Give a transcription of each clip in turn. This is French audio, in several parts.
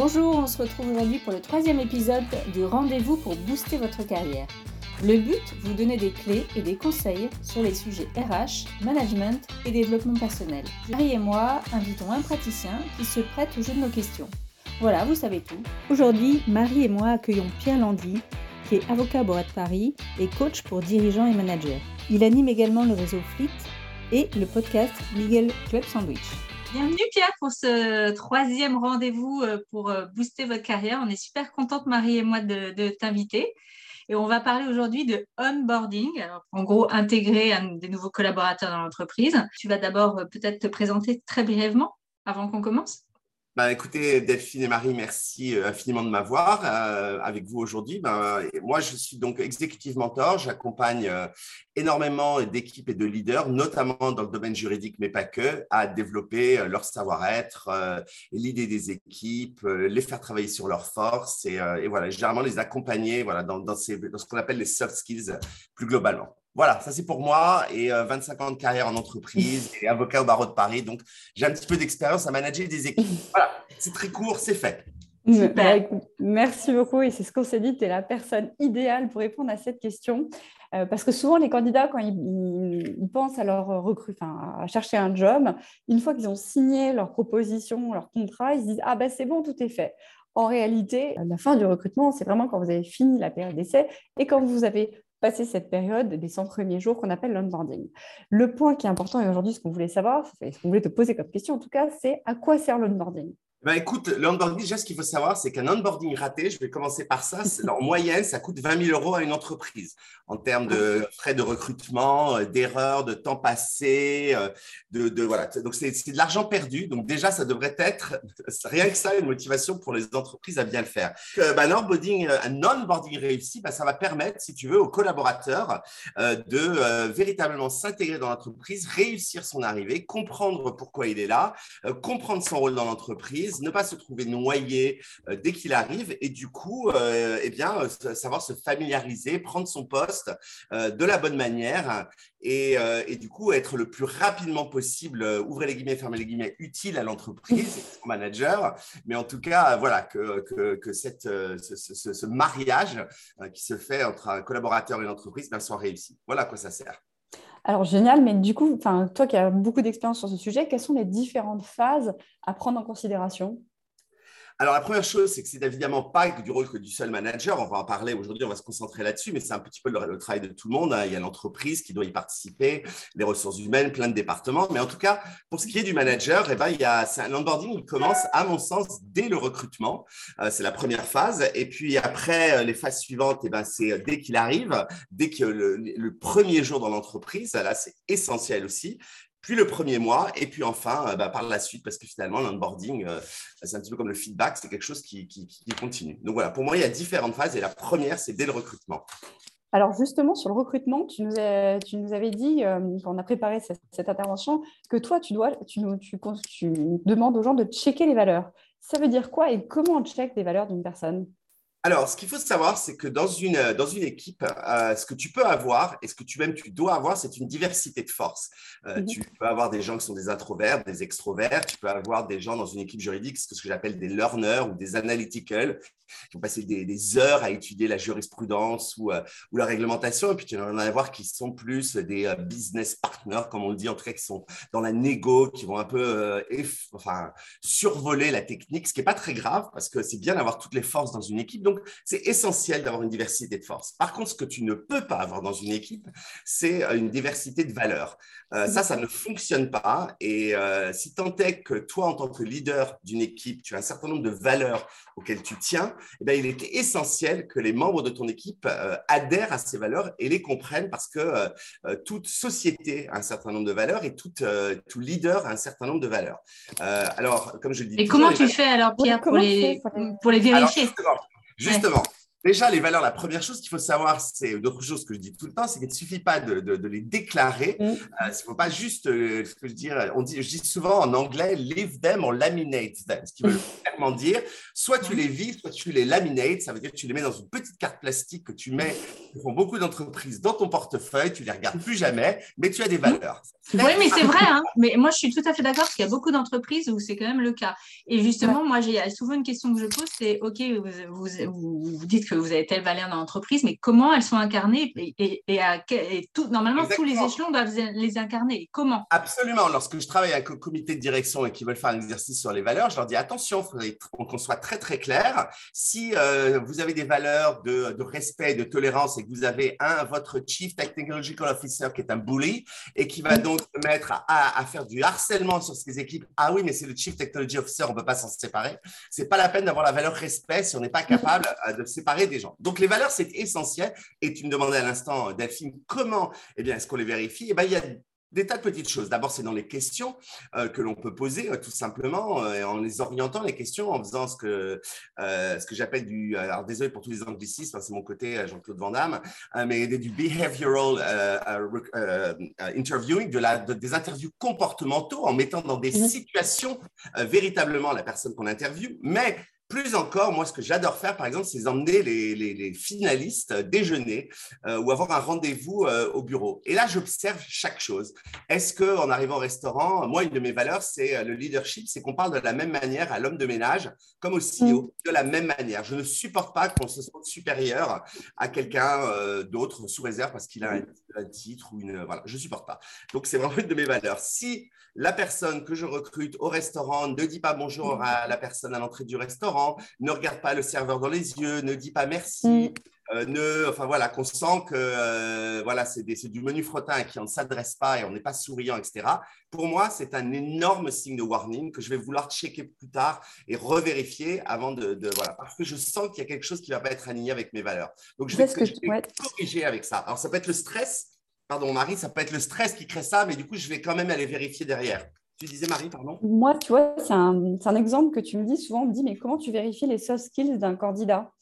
Bonjour, on se retrouve aujourd'hui pour le troisième épisode du Rendez-vous pour booster votre carrière. Le but, vous donner des clés et des conseils sur les sujets RH, management et développement personnel. Marie et moi invitons un praticien qui se prête au jeu de nos questions. Voilà, vous savez tout. Aujourd'hui, Marie et moi accueillons Pierre Landy, qui est avocat à Borat de Paris et coach pour dirigeants et managers. Il anime également le réseau Fleet et le podcast Legal Club Sandwich. Bienvenue Pierre pour ce troisième rendez-vous euh, pour euh, booster votre carrière. On est super contente, Marie et moi, de, t'inviter. Et on va parler aujourd'hui de onboarding. en gros, intégrer des nouveaux collaborateurs dans l'entreprise. Tu vas d'abord euh, peut-être te présenter très brièvement avant qu'on commence. Bah, écoutez, Delphine et Marie, merci euh, infiniment de m'avoir euh, avec vous aujourd'hui. Ben, moi, je suis donc executive mentor. J'accompagne euh, énormément d'équipes et de leaders, notamment dans le domaine juridique, mais pas que, à développer leur savoir-être, l'idée des équipes, les faire travailler sur leurs forces et, voilà, généralement les accompagner voilà, dans ce qu'on appelle les soft skills plus globalement. Voilà, ça c'est pour moi et 25 euh, ans de carrière en entreprise et avocat au barreau de Paris. Donc, j'ai un petit peu d'expérience à manager des équipes. Voilà, c'est très court, c'est fait. Super. Bah, merci beaucoup et c'est ce qu'on s'est dit, tu es la personne idéale pour répondre à cette question. Euh, parce que souvent, les candidats, quand ils, pensent à leur recrut, à chercher un job, une fois qu'ils ont signé leur proposition, leur contrat, ils se disent Ah ben c'est bon, tout est fait. En réalité, la fin du recrutement, c'est vraiment quand vous avez fini la période d'essai et quand vous avez passer cette période des 100 premiers jours qu'on appelle l'onboarding. Le point qui est important et aujourd'hui, ce qu'on voulait savoir, ce qu'on voulait te poser comme question en tout cas, c'est à quoi sert l'onboarding? Ben écoute, l'onboarding, déjà, ce qu'il faut savoir, c'est qu'un onboarding raté, je vais commencer par ça, en moyenne, ça coûte 20 000 euros à une entreprise en termes de frais de recrutement, euh, d'erreurs, de temps passé, euh, de, voilà. Donc, c'est de l'argent perdu. Donc, déjà, ça devrait être, rien que ça, une motivation pour les entreprises à bien le faire. Ben, un onboarding, un onboarding réussi, ben, ça va permettre, si tu veux, aux collaborateurs euh, de véritablement s'intégrer dans l'entreprise, réussir son arrivée, comprendre pourquoi il est là, comprendre son rôle dans l'entreprise ne pas se trouver noyé euh, dès qu'il arrive et du coup, euh, eh bien, euh, savoir se familiariser, prendre son poste de la bonne manière et, du coup être le plus rapidement possible, ouvrez les guillemets, fermez les guillemets, utile à l'entreprise, au manager. Mais en tout cas, voilà, que, que, cette, ce, mariage qui se fait entre un collaborateur et une entreprise ben, soit réussi. Voilà à quoi ça sert. Alors génial, mais du coup, toi qui as beaucoup d'expérience sur ce sujet, quelles sont les différentes phases à prendre en considération? Alors, la première chose, c'est que c'est évidemment pas du rôle que du seul manager. On va en parler aujourd'hui, on va se concentrer là-dessus, mais c'est un petit peu le, travail de tout le monde. Hein. Il y a l'entreprise qui doit y participer, les ressources humaines, plein de départements. Mais en tout cas, pour ce qui est du manager, eh ben, il y a, l'onboarding qui commence, à mon sens, dès le recrutement. Euh, c'est la première phase. Et puis après, euh, les phases suivantes, eh ben, c'est euh, dès qu'il arrive, dès que le, le premier jour dans l'entreprise. Là, c'est essentiel aussi puis le premier mois, et puis enfin euh, bah, par la suite, parce que finalement, l'onboarding, euh, c'est un petit peu comme le feedback, c'est quelque chose qui, continue. Donc voilà, pour moi, il y a différentes phases, et la première, c'est dès le recrutement. Alors justement, sur le recrutement, tu nous, avais dit, euh, quand on a préparé cette, intervention, que toi, tu demandes aux gens de checker les valeurs. Ça veut dire quoi et comment on check les valeurs d'une personne? Alors, ce qu'il faut savoir, c'est que dans une, dans une équipe, euh, ce que tu peux avoir et ce que tu même tu dois avoir, c'est une diversité de forces. Euh, mhm. Tu peux avoir des gens qui sont des introverts, des extroverts. Tu peux avoir des gens dans une équipe juridique, ce que j'appelle des learners ou des analytical, qui vont passer des, heures à étudier la jurisprudence ou, euh, ou, la réglementation. Et puis, tu en avoir qui sont plus des business partners, comme on le dit, en tout cas, qui sont dans la négo, qui vont un peu enfin, survoler la technique, ce qui n'est pas très grave parce que c'est bien d'avoir toutes les forces dans une équipe donc, c'est essentiel d'avoir une diversité de forces. Par contre, ce que tu ne peux pas avoir dans une équipe, c'est euh, une diversité de valeurs. Euh, ça, ça ne fonctionne pas. Et euh, si tant est que toi, en tant que leader d'une équipe, tu as un certain nombre de valeurs auxquelles tu tiens, eh bien, il est essentiel que les membres de ton équipe adhèrent à ces valeurs et les comprennent parce que toute société a un certain nombre de valeurs et tout, tout leader a un certain nombre de valeurs. alors, comme je le dis. Et comment tu fais alors, Pierre, pour les, pour les vérifier? Justement, Déjà, les valeurs, la première chose qu'il faut savoir, c'est d'autres choses que je dis tout le temps, c'est qu'il ne suffit pas de, les déclarer. Mm. Euh, il ne faut pas juste, euh, ce que je, dis, on dit, je dis souvent en anglais, live them or laminate them, ce qui veut clairement dire, soit tu les vis, soit tu les laminates, ça veut dire que tu les mets dans une petite carte plastique que tu mets font beaucoup d'entreprises dans ton portefeuille, tu les regardes plus jamais, mais tu as des valeurs. Oui, mais c'est vrai. Hein. Mais moi, je suis tout à fait d'accord parce qu'il y a beaucoup d'entreprises où c'est quand même le cas. Et justement, moi, j'ai souvent une question que je pose, c'est OK, vous, vous, dites que vous avez telle valeur dans l'entreprise, mais comment elles sont incarnées et, et, à, tout, normalement, tous les échelons doivent les incarner. Comment? Absolument. Lorsque je travaille avec un comité de direction et qu'ils veulent faire un exercice sur les valeurs, je leur dis attention, il faut qu'on soit très très clair. Si euh, vous avez des valeurs de, de, respect, de tolérance et que vous avez un votre chief technological officer qui est un bully et qui va donc se mettre à, à, faire du harcèlement sur ses équipes, ah oui, mais c'est le chief technology officer, on ne peut pas s'en séparer. C'est pas la peine d'avoir la valeur respect si on n'est pas capable euh, de séparer des gens. Donc les valeurs c'est essentiel. Et tu me demandais à l'instant, Delphine, comment eh bien est-ce qu'on les vérifie? Eh bien il y a des tas de petites choses. D'abord, c'est dans les questions euh, que l'on peut poser, euh, tout simplement, euh, en les orientant les questions, en faisant ce que, ce que j'appelle du. Alors, désolé pour tous les anglicismes, hein, c'est mon côté Jean-Claude Van Damme, mais du behavioral interviewing, de la, des interviews comportementaux, en mettant dans des mmh situations véritablement la personne qu'on interviewe, mais plus encore, moi, ce que j'adore faire, par exemple, c'est emmener les, finalistes déjeuner euh, ou avoir un rendez-vous euh, au bureau. Et là, j'observe chaque chose. Est-ce qu'en arrivant au restaurant, moi, une de mes valeurs, c'est euh, le leadership, c'est qu'on parle de la même manière à l'homme de ménage comme au CEO, mm. de la même manière. Je ne supporte pas qu'on se sente supérieur à quelqu'un d'autre sous réserve parce qu'il a un, titre ou une... Voilà, je ne supporte pas. Donc, c'est vraiment une de mes valeurs. Si la personne que je recrute au restaurant ne dit pas bonjour à la personne à l'entrée du restaurant, ne regarde pas le serveur dans les yeux, ne dit pas merci. Mm. Euh, ne, enfin voilà, qu'on sent que euh, voilà, c'est du menu frottin et qui ne s'adresse pas et on n'est pas souriant, etc. Pour moi, c'est un énorme signe de warning que je vais vouloir checker plus tard et revérifier avant de, voilà, parce que je sens qu'il y a quelque chose qui ne va pas être aligné avec mes valeurs. Donc je vais, corriger avec ça. Alors ça peut être le stress, pardon Marie, ça peut être le stress qui crée ça, mais du coup je vais quand même aller vérifier derrière. Tu disais Marie, pardon Moi, tu vois, c'est un, exemple que tu me dis souvent. On me dit, mais comment tu vérifies les soft skills d'un candidat?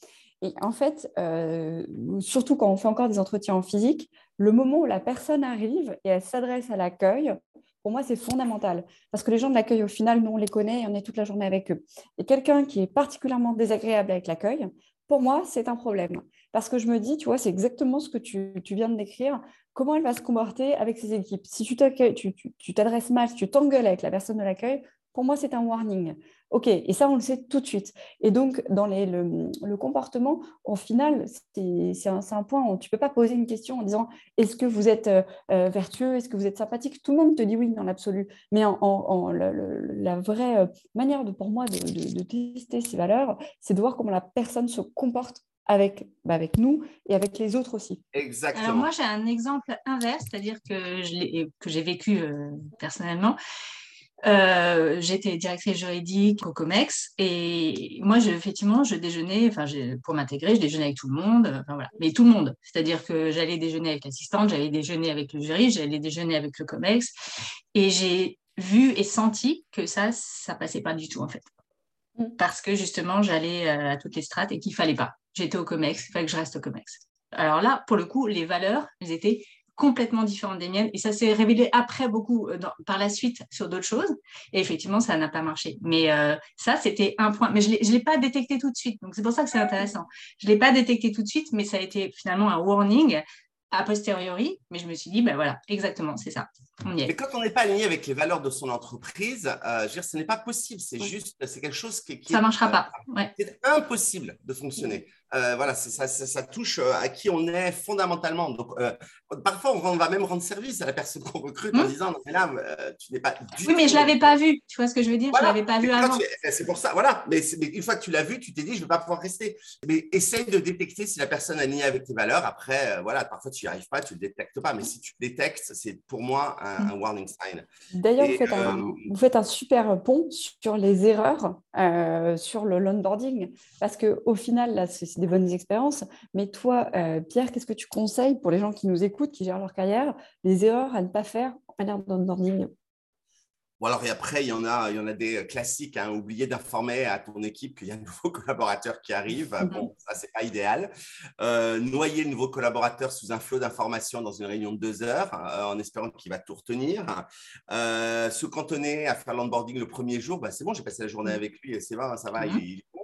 Et en fait, euh, surtout quand on fait encore des entretiens en physique, le moment où la personne arrive et elle s'adresse à l'accueil, pour moi, c'est fondamental. Parce que les gens de l'accueil, au final, nous, on les connaît et on est toute la journée avec eux. Et quelqu'un qui est particulièrement désagréable avec l'accueil, pour moi, c'est un problème. Parce que je me dis, tu vois, c'est exactement ce que tu, viens de décrire. Comment elle va se comporter avec ses équipes Si tu t'adresses mal, si tu t'engueules avec la personne de l'accueil, pour moi, c'est un warning. OK, et ça, on le sait tout de suite. Et donc, dans le, comportement, au final, c'est un, point où tu ne peux pas poser une question en disant est-ce que vous êtes euh, euh, vertueux, est-ce que vous êtes sympathique? Tout le monde te dit oui dans l'absolu. Mais la, vraie euh, manière pour moi de, tester ces valeurs, c'est de voir comment la personne se comporte avec, bah, avec nous et avec les autres aussi. Exactement. Alors moi, j'ai un exemple inverse, c'est-à-dire que j'ai vécu personnellement. Euh, j'étais directrice juridique au COMEX et moi, je, effectivement, je déjeunais, enfin, pour m'intégrer, je déjeunais avec tout le monde, enfin, voilà. mais tout le monde. C'est-à-dire que j'allais déjeuner avec l'assistante, j'allais déjeuner avec le jury, j'allais déjeuner avec le COMEX et j'ai vu et senti que ça, ça passait pas du tout en fait. Mm. Parce que justement, j'allais euh, à toutes les strates et qu'il fallait pas. J'étais au COMEX, il fallait que je reste au COMEX. Alors là, pour le coup, les valeurs, elles étaient complètement différente des miennes. Et ça s'est révélé après beaucoup, euh, par la suite, sur d'autres choses. Et effectivement, ça n'a pas marché. Mais euh, ça, c'était un point. Mais je ne l'ai pas détecté tout de suite. Donc, c'est pour ça que c'est intéressant. Je ne l'ai pas détecté tout de suite, mais ça a été finalement un warning a posteriori. Mais je me suis dit, ben voilà, exactement, c'est ça. Mais quand on n'est pas aligné avec les valeurs de son entreprise, euh, je veux dire, ce n'est pas possible. C'est juste, c'est quelque chose qui, qui ça ne marchera pas. C'est impossible de fonctionner. Euh, voilà, ça, ça, touche euh, à qui on est fondamentalement. Donc, euh, parfois, on va même rendre service à la personne qu'on recrute en hmm. disant Non, mais là, tu n'es pas du Oui, mais je ne l'avais pas vu. Tu vois ce que je veux dire? Je ne l'avais pas vu avant. C'est pour ça, voilà. Mais, une fois que tu l'as vu, tu t'es dit Je ne vais pas pouvoir rester. Mais essaye de détecter si la personne est liée avec tes valeurs. Après, voilà, parfois, tu n'y arrives pas, tu ne le détectes pas. Mais si tu le détectes, c'est pour moi un, warning sign. D'ailleurs, vous, vous, faites un super pont sur les erreurs sur le l'onboarding. Parce qu'au final, là, c'est des bonnes expériences. Mais toi, euh, Pierre, qu'est-ce que tu conseilles pour les gens qui nous écoutent, qui gèrent leur carrière, les erreurs à ne pas faire en matière d'onboarding? Bon alors et après, il y en a, il y en a des classiques. Hein. Oublier d'informer à ton équipe qu'il y a un nouveau collaborateur qui arrive. Mhm. Bon, ça c'est pas idéal. Euh, noyer le nouveau collaborateur sous un flot d'informations dans une réunion de deux heures, euh, en espérant qu'il va tout retenir. se cantonner à faire l'onboarding le premier jour, bah, c'est bon, j'ai passé la journée mhm. avec lui c'est bon, ça va, il, est bon.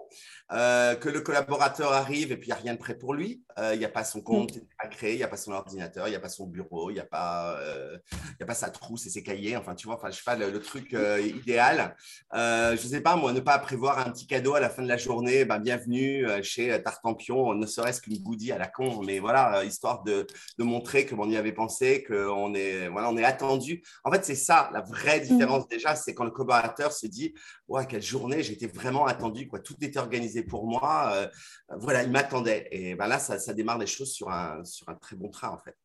euh, que le collaborateur arrive et puis il n'y a rien de prêt pour lui. Euh, il n'y a pas son compte il n'y a pas son ordinateur, il n'y a pas son bureau, il n'y a, pas, euh, a pas sa trousse et ses cahiers. Enfin, tu vois, enfin, je sais pas, le, truc idéal. je ne sais pas, moi, ne pas prévoir un petit cadeau à la fin de la journée. Ben, bienvenue chez Tartampion, ne serait-ce qu'une goodie à la con, mais voilà, histoire de, de montrer que on y avait pensé, qu'on est, voilà, on est attendu. En fait, c'est ça la vraie mm. différence déjà, c'est quand le collaborateur se dit, quelle journée, j'étais vraiment attendu, quoi. Tout était organisé pour moi. Euh, voilà, il m'attendait. Et ben là, ça, ça, démarre les choses sur un, sur un très bon train, en fait.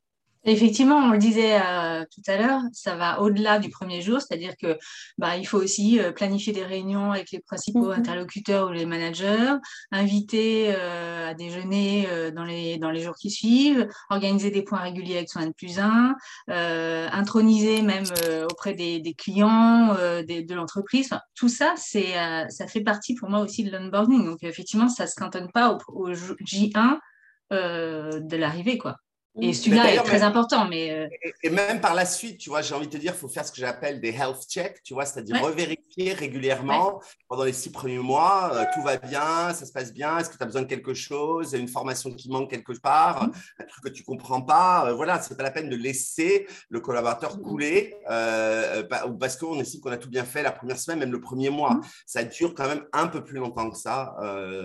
Effectivement, on le disait euh, tout à l'heure, ça va au-delà du premier jour, c'est-à-dire que bah, il faut aussi euh, planifier des réunions avec les principaux mhm. interlocuteurs ou les managers, inviter à déjeuner dans, les, dans les jours qui suivent, organiser des points réguliers avec son N plus 1, introniser même auprès des, des clients de l'entreprise. tout ça, c'est, ça fait partie pour moi aussi de l'onboarding. Donc effectivement, ça ne se cantonne pas au, au J1 de l'arrivée. quoi. Et celui-là est très important. Mais... Euh, et, même par la suite, tu vois, j'ai envie de te dire, il faut faire ce que j'appelle des health checks, tu vois, c'est-à-dire revérifier régulièrement pendant les six premiers mois, euh, tout va bien, ça se passe bien, est-ce que tu as besoin de quelque chose, une formation qui manque quelque part, mm. un truc que tu comprends pas. Euh, voilà, c'est pas la peine de laisser le collaborateur mm. couler parce qu'on estime qu'on a tout bien fait la première semaine, même le premier mois. Mm. Ça dure quand même un peu plus longtemps que ça,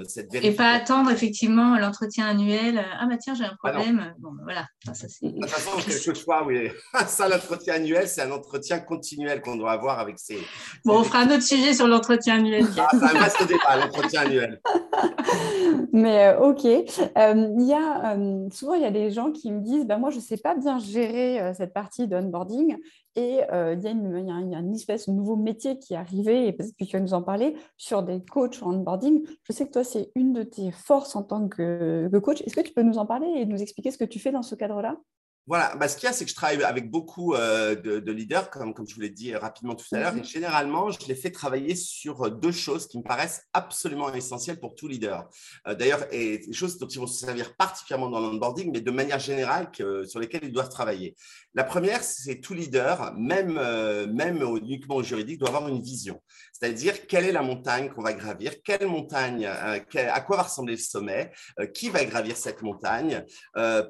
cette Et pas attendre effectivement l'entretien annuel. Ah bah tiens, j'ai un ah problème. bon, bah, voilà de toute façon, quelquefois, oui. Ça, l'entretien annuel, c'est un entretien continuel qu'on doit avoir avec ses. Bon, on fera un autre sujet sur l'entretien annuel. Ah, ça un débat, l'entretien annuel. Mais euh, OK. Euh, il y a, euh, souvent, il y a des gens qui me disent ben, Moi, je ne sais pas bien gérer cette partie de onboarding. Et il, y a une, espèce de nouveau métier qui est arrivé, et peut-être que tu vas nous en parler, sur des coachs onboarding. Je sais que toi, c'est une de tes forces en tant que coach. Est-ce que tu peux nous en parler et nous expliquer ce que tu fais dans ce cadre-là? Voilà, bah, ce qu'il y a, c'est que je travaille avec beaucoup euh, de, leaders, comme, comme je vous l'ai dit rapidement tout à l'heure, et mhm. généralement, je les fais travailler sur deux choses qui me paraissent absolument essentielles pour tout leader. Euh, d'ailleurs, et des choses dont ils vont se servir particulièrement dans l'onboarding, mais de manière générale sur lesquelles ils doivent travailler. La première, c'est tout leader, même, euh, même uniquement au juridique, doit avoir une vision. C'est-à-dire, quelle est la montagne qu'on va gravir, quelle montagne, à quoi va ressembler le sommet, qui va gravir cette montagne,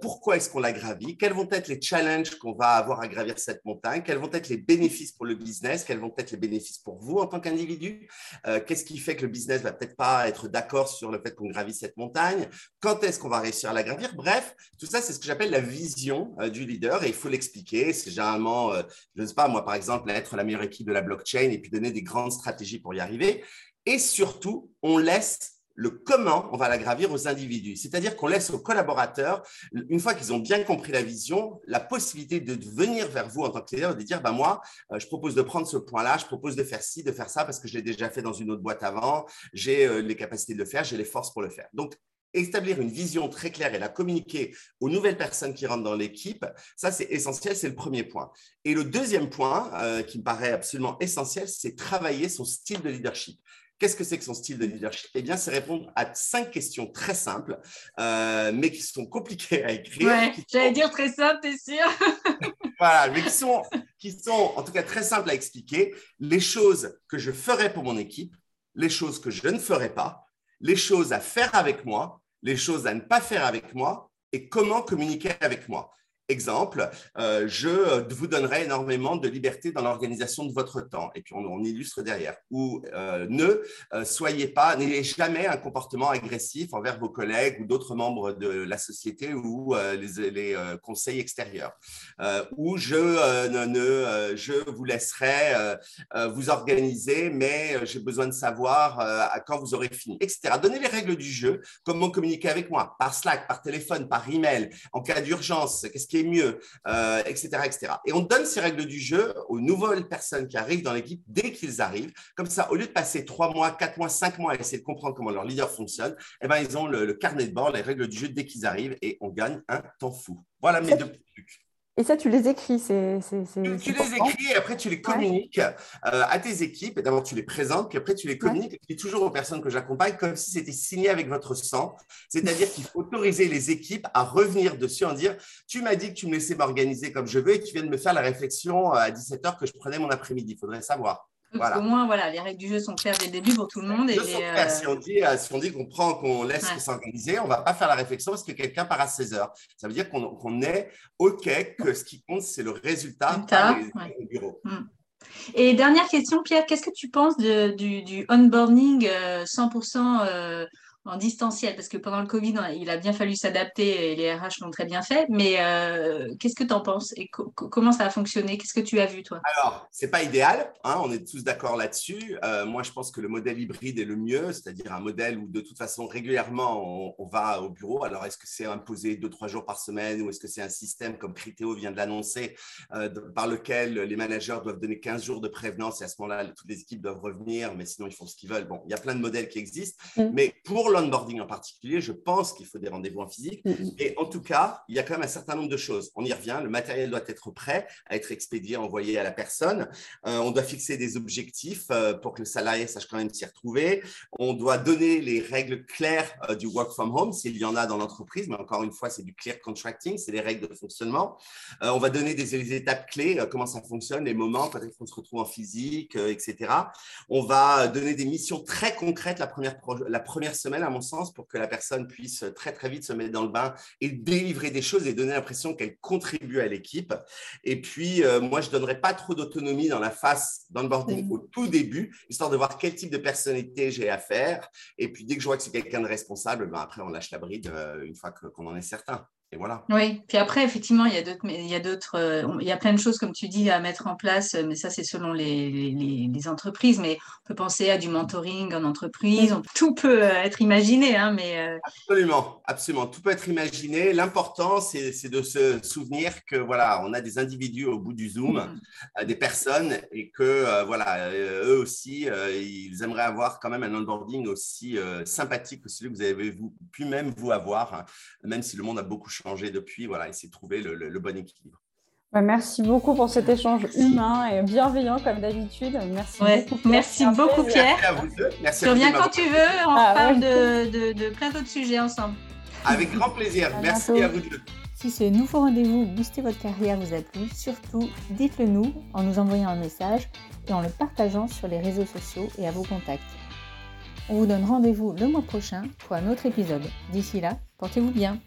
pourquoi est-ce qu'on la gravit, vont être les challenges qu'on va avoir à gravir cette montagne, quels vont être les bénéfices pour le business, quels vont être les bénéfices pour vous en tant qu'individu, euh, qu'est-ce qui fait que le business va peut-être pas être d'accord sur le fait qu'on gravisse cette montagne, quand est-ce qu'on va réussir à la gravir. Bref, tout ça, c'est ce que j'appelle la vision euh, du leader et il faut l'expliquer. C'est généralement, euh, je ne sais pas, moi par exemple, être la meilleure équipe de la blockchain et puis donner des grandes stratégies pour y arriver. Et surtout, on laisse le comment on va la gravir aux individus. C'est-à-dire qu'on laisse aux collaborateurs, une fois qu'ils ont bien compris la vision, la possibilité de venir vers vous en tant que leader et de dire, bah, moi, euh, je propose de prendre ce point-là, je propose de faire ci, de faire ça, parce que je l'ai déjà fait dans une autre boîte avant, j'ai euh, les capacités de le faire, j'ai les forces pour le faire. Donc, établir une vision très claire et la communiquer aux nouvelles personnes qui rentrent dans l'équipe, ça c'est essentiel, c'est le premier point. Et le deuxième point euh, qui me paraît absolument essentiel, c'est travailler son style de leadership. Qu'est-ce que c'est que son style de leadership? Eh bien, c'est répondre à cinq questions très simples, euh, mais qui sont compliquées à écrire. Ouais, j'allais dire très simples, t'es sûr? Voilà, mais qui sont, qui sont en tout cas très simples à expliquer. Les choses que je ferai pour mon équipe, les choses que je ne ferai pas, les choses à faire avec moi, les choses à ne pas faire avec moi et comment communiquer avec moi. Exemple, euh, je vous donnerai énormément de liberté dans l'organisation de votre temps. Et puis, on, illustre derrière. Ou euh, ne euh, soyez pas, n'ayez jamais un comportement agressif envers vos collègues ou d'autres membres de la société ou les, les conseils extérieurs. ou je, ne, je vous laisserai vous organiser, mais j'ai besoin de savoir à quand vous aurez fini, etc. Donnez les règles du jeu, comment communiquer avec moi, par Slack, par téléphone, par email, en cas d'urgence, qu'est-ce qui est mieux, etc., euh, etc. Et on donne ces règles du jeu aux nouvelles personnes qui arrivent dans l'équipe dès qu'ils arrivent. Comme ça, au lieu de passer trois mois, quatre mois, cinq mois à essayer de comprendre comment leur leader fonctionne, eh ben, ils ont le, carnet de bord, les règles du jeu dès qu'ils arrivent et on gagne un temps fou. Voilà mes deux trucs. Et ça, tu les écris c'est, Tu, les écris et après tu les communiques euh, à tes équipes. Et d'abord, tu les présentes, puis après, tu les communiques. Et toujours aux personnes que j'accompagne comme si c'était signé avec votre sang. C'est-à-dire qu'il faut autoriser les équipes à revenir dessus en dire Tu m'as dit que tu me laissais m'organiser comme je veux et tu viens de me faire la réflexion euh, à 17h que je prenais mon après-midi. Il faudrait savoir. Au moins, voilà, les règles du jeu sont claires dès le début pour tout le monde. Et euh, Si on dit, si on dit qu'on prend, qu'on laisse s'organiser, on ne va pas faire la réflexion parce que quelqu'un part à 16 heures. Ça veut dire qu'on est OK, que ce qui compte, c'est le résultat, du bureau. Hmm. Et dernière question, Pierre, qu'est-ce que tu penses du, du, onboarding 100% en distanciel, parce que pendant le Covid, il a bien fallu s'adapter et les RH l'ont très bien fait. Mais euh, qu'est-ce que tu en penses et comment ça a fonctionné? Qu'est-ce que tu as vu, toi? Alors, c'est pas idéal, hein, on est tous d'accord là-dessus. Euh, moi, je pense que le modèle hybride est le mieux, c'est-à-dire un modèle où de toute façon, régulièrement, on, va au bureau. Alors, est-ce que c'est imposé deux, trois jours par semaine ou est-ce que c'est un système comme Criteo vient de l'annoncer, euh, par lequel les managers doivent donner 15 jours de prévenance et à ce moment-là, toutes les équipes doivent revenir, mais sinon, ils font ce qu'ils veulent. Bon, il y a plein de modèles qui existent, mmh. mais pour l'onboarding en particulier, je pense qu'il faut des rendez-vous en physique. Et en tout cas, il y a quand même un certain nombre de choses. On y revient, le matériel doit être prêt à être expédié, envoyé à la personne. Euh, on doit fixer des objectifs euh, pour que le salarié sache quand même s'y retrouver. On doit donner les règles claires euh, du work from home, s'il y en a dans l'entreprise, mais encore une fois, c'est du clear contracting, c'est les règles de fonctionnement. on va donner des, étapes clés, comment ça fonctionne, les moments, quand est-ce qu'on se retrouve en physique, etc. On va donner des missions très concrètes la première, la première semaine, à mon sens pour que la personne puisse très très vite se mettre dans le bain et délivrer des choses et donner l'impression qu'elle contribue à l'équipe. Et puis, euh, moi, je ne donnerai pas trop d'autonomie dans la phase d'onboarding au tout début, histoire de voir quel type de personnalité j'ai à faire. Et puis, dès que je vois que c'est quelqu'un de responsable, ben après, on lâche la bride euh, une fois qu'on en est certain. Oui, puis après, effectivement, il y a d'autres, il y a d'autres, euh, il y a plein de choses, comme tu dis, à mettre en place, mais ça, c'est selon les, entreprises. Mais on peut penser à du mentoring en entreprise, tout peut euh, être imaginé, hein, mais. Euh, absolument, absolument, tout peut être imaginé. L'important, c'est, de se souvenir que, voilà, on a des individus au bout du Zoom, mm. des personnes, et que, voilà, eux aussi, ils aimeraient avoir quand même un onboarding aussi sympathique que celui que vous avez pu même vous avoir, hein, même si le monde a beaucoup changé changé depuis, voilà, essayer de trouver le, bon équilibre. Merci beaucoup pour cet échange humain et bienveillant comme d'habitude. Merci beaucoup. Merci beaucoup Pierre. Merci à vous deux. Merci tu reviens quand tu veux. On ah, parle de, de, plein d'autres sujets ensemble. Avec grand plaisir. Merci à vous deux. Si ce nouveau rendez-vous Booster votre carrière vous a plu, surtout dites-le nous en nous envoyant un message et en le partageant sur les réseaux sociaux et à vos contacts. On vous donne rendez-vous le mois prochain pour un autre épisode. D'ici là, portez-vous bien.